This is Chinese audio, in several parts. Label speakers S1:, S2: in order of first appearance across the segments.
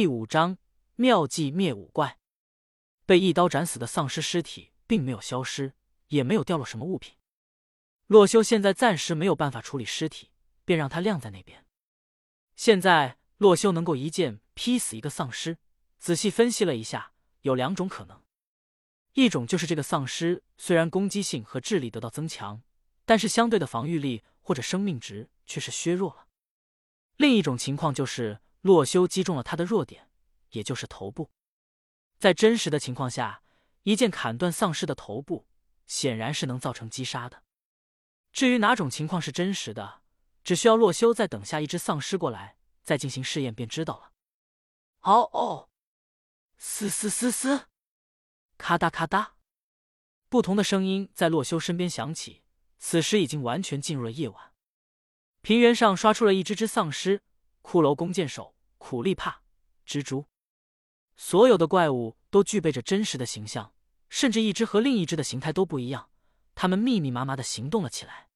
S1: 第五章妙计灭五怪。被一刀斩死的丧尸尸体并没有消失，也没有掉落什么物品。洛修现在暂时没有办法处理尸体，便让他晾在那边。现在洛修能够一剑劈死一个丧尸。仔细分析了一下，有两种可能：一种就是这个丧尸虽然攻击性和智力得到增强，但是相对的防御力或者生命值却是削弱了；另一种情况就是。洛修击中了他的弱点，也就是头部。在真实的情况下，一剑砍断丧尸的头部，显然是能造成击杀的。至于哪种情况是真实的，只需要洛修再等下一只丧尸过来，再进行试验便知道了。嗷嗷，嘶嘶嘶嘶，咔哒咔哒，不同的声音在洛修身边响起。此时已经完全进入了夜晚，平原上刷出了一只只丧尸。骷髅弓箭手、苦力怕、蜘蛛，所有的怪物都具备着真实的形象，甚至一只和另一只的形态都不一样。他们密密麻麻的行动了起来。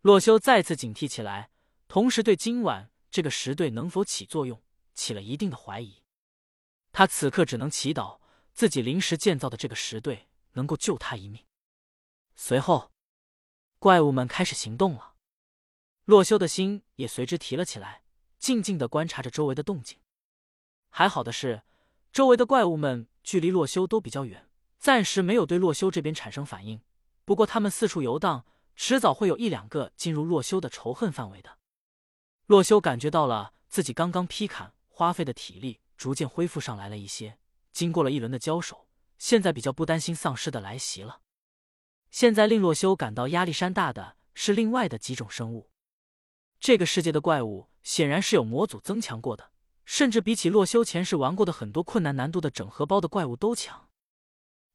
S1: 洛修再次警惕起来，同时对今晚这个石队能否起作用起了一定的怀疑。他此刻只能祈祷自己临时建造的这个石队能够救他一命。随后，怪物们开始行动了，洛修的心也随之提了起来。静静的观察着周围的动静。还好的是，周围的怪物们距离洛修都比较远，暂时没有对洛修这边产生反应。不过他们四处游荡，迟早会有一两个进入洛修的仇恨范围的。洛修感觉到了自己刚刚劈砍花费的体力逐渐恢复上来了一些。经过了一轮的交手，现在比较不担心丧尸的来袭了。现在令洛修感到压力山大的是另外的几种生物。这个世界的怪物显然是有模组增强过的，甚至比起洛修前世玩过的很多困难难度的整合包的怪物都强。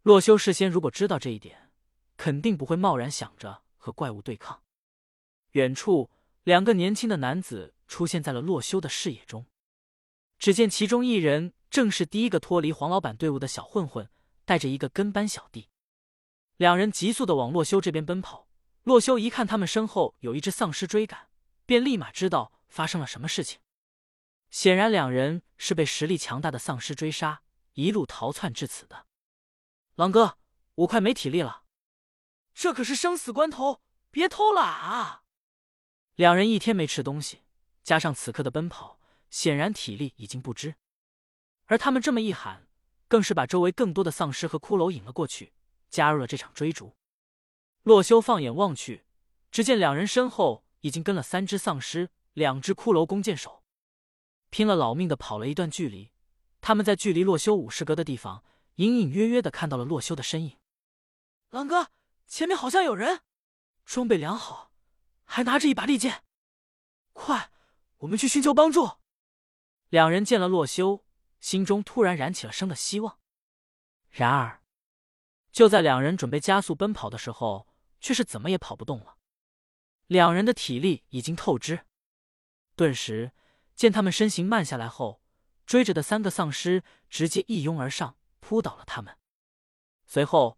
S1: 洛修事先如果知道这一点，肯定不会贸然想着和怪物对抗。远处，两个年轻的男子出现在了洛修的视野中。只见其中一人正是第一个脱离黄老板队伍的小混混，带着一个跟班小弟。两人急速的往洛修这边奔跑。洛修一看他们身后有一只丧尸追赶。便立马知道发生了什么事情。显然，两人是被实力强大的丧尸追杀，一路逃窜至此的。狼哥，我快没体力了，这可是生死关头，别偷懒啊！两人一天没吃东西，加上此刻的奔跑，显然体力已经不支。而他们这么一喊，更是把周围更多的丧尸和骷髅引了过去，加入了这场追逐。洛修放眼望去，只见两人身后。已经跟了三只丧尸，两只骷髅弓箭手，拼了老命的跑了一段距离。他们在距离洛修五十格的地方，隐隐约约的看到了洛修的身影。狼哥，前面好像有人，装备良好，还拿着一把利剑。快，我们去寻求帮助。两人见了洛修，心中突然燃起了生的希望。然而，就在两人准备加速奔跑的时候，却是怎么也跑不动了。两人的体力已经透支，顿时见他们身形慢下来后，追着的三个丧尸直接一拥而上，扑倒了他们。随后，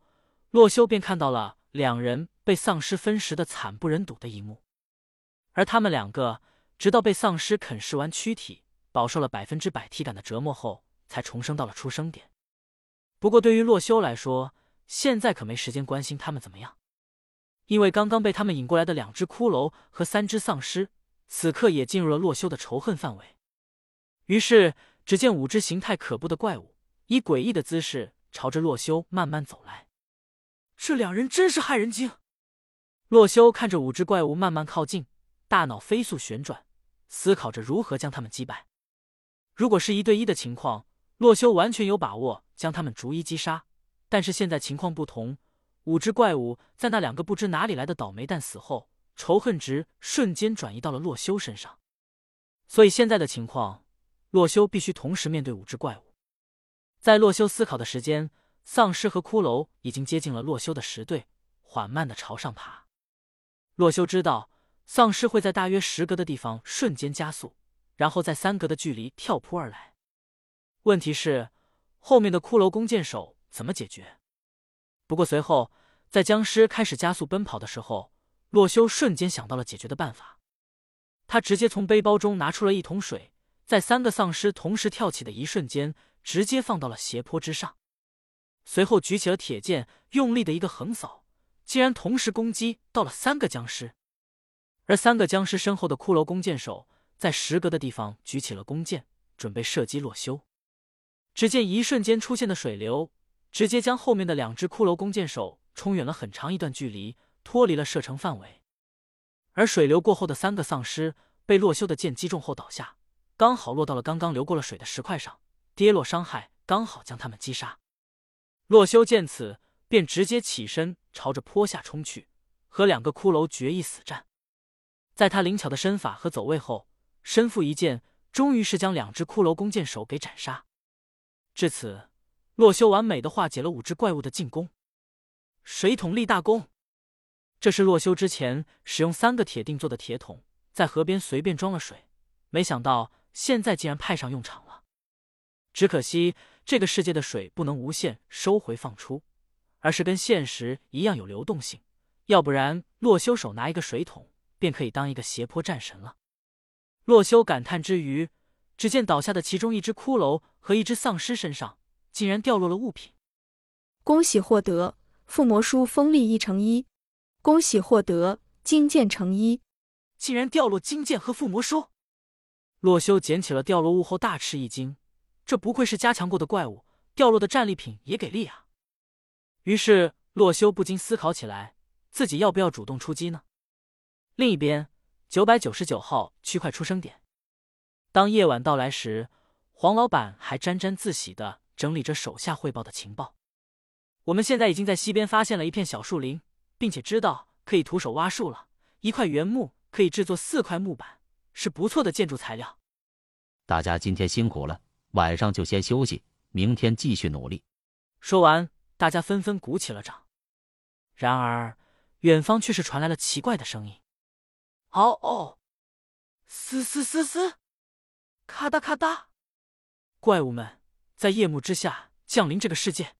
S1: 洛修便看到了两人被丧尸分食的惨不忍睹的一幕。而他们两个直到被丧尸啃食完躯体，饱受了百分之百体感的折磨后，才重生到了出生点。不过，对于洛修来说，现在可没时间关心他们怎么样。因为刚刚被他们引过来的两只骷髅和三只丧尸，此刻也进入了洛修的仇恨范围。于是，只见五只形态可怖的怪物以诡异的姿势朝着洛修慢慢走来。这两人真是害人精！洛修看着五只怪物慢慢靠近，大脑飞速旋转，思考着如何将他们击败。如果是一对一的情况，洛修完全有把握将他们逐一击杀。但是现在情况不同。五只怪物在那两个不知哪里来的倒霉蛋死后，仇恨值瞬间转移到了洛修身上。所以现在的情况，洛修必须同时面对五只怪物。在洛修思考的时间，丧尸和骷髅已经接近了洛修的石队，缓慢的朝上爬。洛修知道，丧尸会在大约十格的地方瞬间加速，然后在三格的距离跳扑而来。问题是，后面的骷髅弓箭手怎么解决？不过随后，在僵尸开始加速奔跑的时候，洛修瞬间想到了解决的办法。他直接从背包中拿出了一桶水，在三个丧尸同时跳起的一瞬间，直接放到了斜坡之上。随后举起了铁剑，用力的一个横扫，竟然同时攻击到了三个僵尸。而三个僵尸身后的骷髅弓箭手在石格的地方举起了弓箭，准备射击洛修。只见一瞬间出现的水流，直接将后面的两只骷髅弓箭手冲远了很长一段距离，脱离了射程范围。而水流过后的三个丧尸被洛修的剑击中后倒下，刚好落到了刚刚流过了水的石块上，跌落伤害刚好将他们击杀。洛修见此，便直接起身朝着坡下冲去，和两个骷髅决一死战。在他灵巧的身法和走位后，身负一剑，终于是将两只骷髅弓箭手给斩杀。至此，洛修完美的化解了五只怪物的进攻。水桶立大功，这是洛修之前使用三个铁锭做的铁桶，在河边随便装了水，没想到现在竟然派上用场了。只可惜这个世界的水不能无限收回放出，而是跟现实一样有流动性，要不然洛修手拿一个水桶。便可以当一个斜坡战神了。洛修感叹之余，只见倒下的其中一只骷髅和一只丧尸身上竟然掉落了物品。
S2: 恭喜获得附魔书锋利一乘一，恭喜获得金剑乘一，
S1: 竟然掉落金剑和附魔书。洛修捡起了掉落物后大吃一惊，这不愧是加强过的怪物，掉落的战利品也给力啊！于是洛修不禁思考起来，自己要不要主动出击呢？另一边，九百九十九号区块出生点。当夜晚到来时，黄老板还沾沾自喜的整理着手下汇报的情报。我们现在已经在西边发现了一片小树林，并且知道可以徒手挖树了。一块原木可以制作四块木板，是不错的建筑材料。
S3: 大家今天辛苦了，晚上就先休息，明天继续努力。
S1: 说完，大家纷纷鼓起了掌。然而，远方却是传来了奇怪的声音。嗷嗷，嘶嘶嘶嘶，咔哒咔哒，怪物们在夜幕之下降临这个世界。